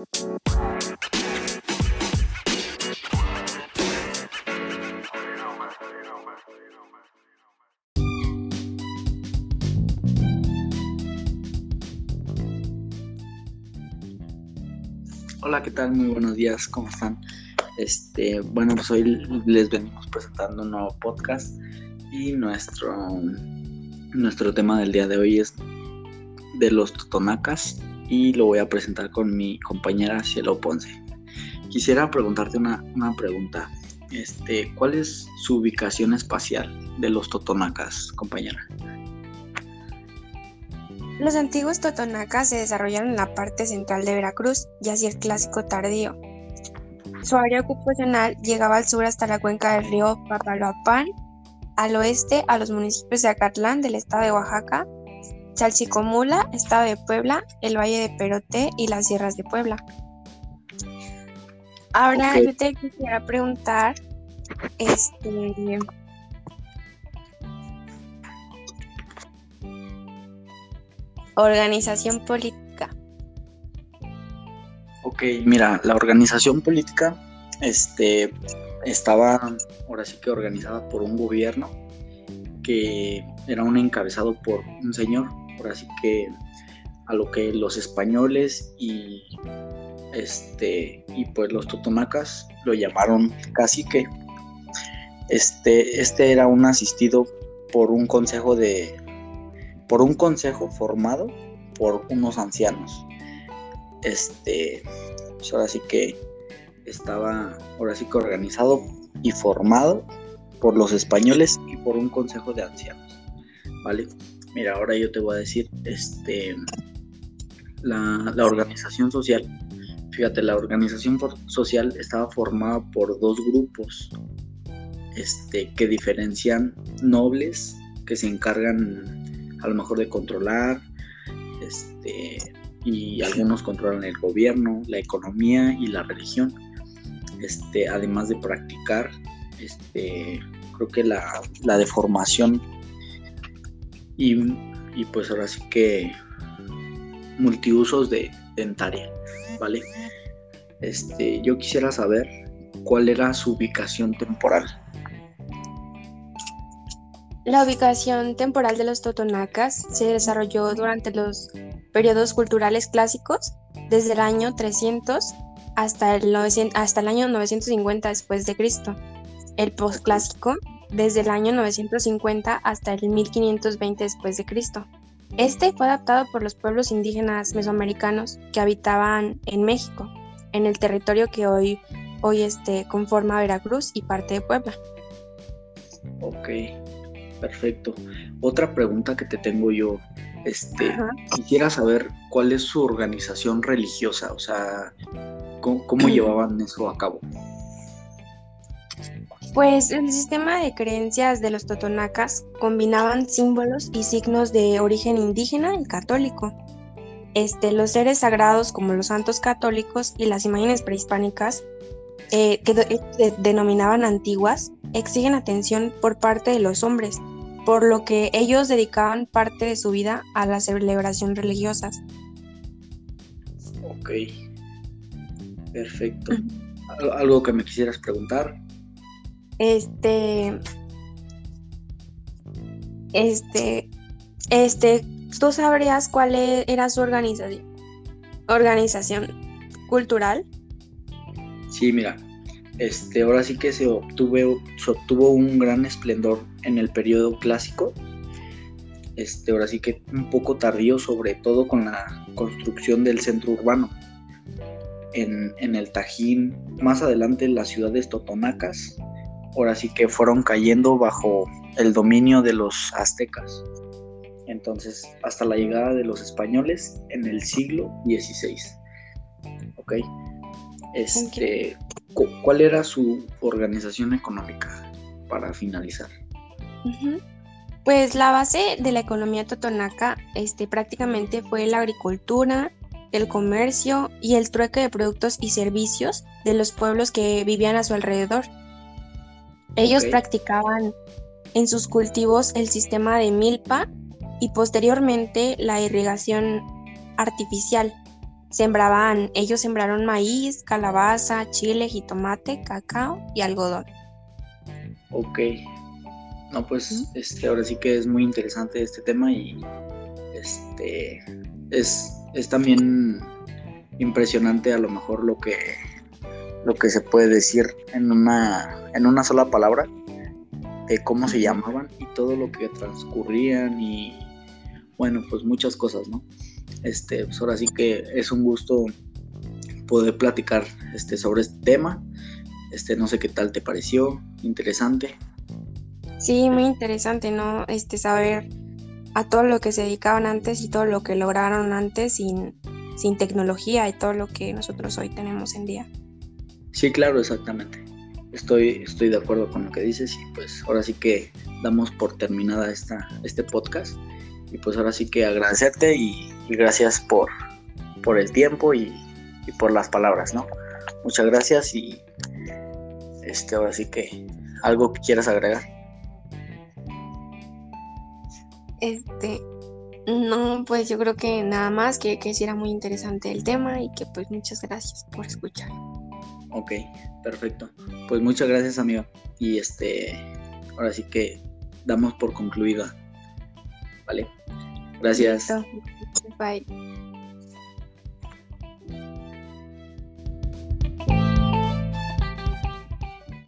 Hola, ¿qué tal? Muy buenos días, ¿cómo están? Este, bueno, pues hoy les venimos presentando un nuevo podcast y nuestro, nuestro tema del día de hoy es de los totonacas y lo voy a presentar con mi compañera Cielo Ponce. Quisiera preguntarte una, una pregunta. Este, ¿Cuál es su ubicación espacial de los totonacas, compañera? Los antiguos totonacas se desarrollaron en la parte central de Veracruz y hacia el clásico tardío. Su área ocupacional llegaba al sur hasta la cuenca del río Papaloapan, al oeste a los municipios de Acatlán del estado de Oaxaca, Chalchicomula, estado de Puebla, el valle de Perote y las sierras de Puebla. Ahora yo te quisiera preguntar, este, Organización política. Ok, mira, la organización política este, estaba ahora sí que organizada por un gobierno que era un encabezado por un señor, ahora sí que a lo que los españoles y este y pues los totonacas lo llamaron cacique. Este, este era un asistido por un consejo de por un consejo formado por unos ancianos. Este, pues ahora sí que estaba, ahora sí que organizado y formado por los españoles y por un consejo de ancianos. ¿Vale? Mira, ahora yo te voy a decir, este, la, la organización social, fíjate, la organización social estaba formada por dos grupos, este, que diferencian nobles que se encargan a lo mejor de controlar, este, y algunos controlan el gobierno, la economía y la religión, este, además de practicar, este, creo que la, deformación y, pues ahora sí que multiusos de dentaria, ¿vale? Este, yo quisiera saber cuál era su ubicación temporal. La ubicación temporal de los totonacas se desarrolló durante los periodos culturales clásicos, desde el año 300 hasta el, hasta el año 950 después de Cristo. El postclásico, desde el año 950 hasta el 1520 después de Cristo. Este fue adaptado por los pueblos indígenas mesoamericanos que habitaban en México, en el territorio que hoy, hoy este, conforma Veracruz y parte de Puebla. Ok, Perfecto. Otra pregunta que te tengo yo, este, quisiera saber cuál es su organización religiosa, o sea, cómo, llevaban eso a cabo. Pues el sistema de creencias de los totonacas combinaban símbolos y signos de origen indígena y católico. Este, los seres sagrados como los santos católicos y las imágenes prehispánicas, eh, que eh, denominaban antiguas, exigen atención por parte de los hombres, por lo que ellos dedicaban parte de su vida a las celebraciones religiosas. Ok, perfecto. ¿Algo que me quisieras preguntar? Este, este, este, ¿tú sabrías cuál e-, era su organización, organización cultural? Sí, mira, este, ahora sí que se obtuvo, obtuvo un gran esplendor en el periodo clásico. Este, ahora sí que un poco tardío, sobre todo con la construcción del centro urbano. En, el Tajín, más adelante las ciudades totonacas, ahora sí que fueron cayendo bajo el dominio de los aztecas. Entonces, hasta la llegada de los españoles en el siglo XVI. ¿Ok? Este, ¿Cuál era su organización económica para finalizar? Pues la base de la economía totonaca este, prácticamente fue la agricultura, el comercio y el trueque de productos y servicios de los pueblos que vivían a su alrededor. Ellos practicaban en sus cultivos el sistema de milpa y posteriormente la irrigación artificial sembraban, ellos sembraron maíz, calabaza, chile, jitomate, cacao y algodón. Ok. No, pues este, ahora sí que es muy interesante este tema y este es, es también impresionante a lo mejor lo que lo que se puede decir en una en una sola palabra de cómo se llamaban y todo lo que transcurrían y bueno pues muchas cosas no este pues ahora sí que es un gusto poder platicar este sobre este tema. Este no sé qué tal te pareció interesante. Sí muy interesante no este saber a todo lo que se dedicaban antes y todo lo que lograron antes sin sin tecnología y todo lo que nosotros hoy tenemos en día. Sí, claro, exactamente. Estoy, estoy de acuerdo con lo que dices y pues ahora sí que damos por terminada esta, este podcast y pues ahora sí que agradecerte y, gracias por, por el tiempo y, por las palabras, ¿no? Muchas gracias y este ahora sí que algo que quieras agregar. Este, no, pues yo creo que nada más, que, que sí era muy interesante el tema y que pues muchas gracias por escuchar. Ok, perfecto. Pues muchas gracias amigo. Y este, ahora sí que damos por concluida. ¿Vale? Gracias. Bye.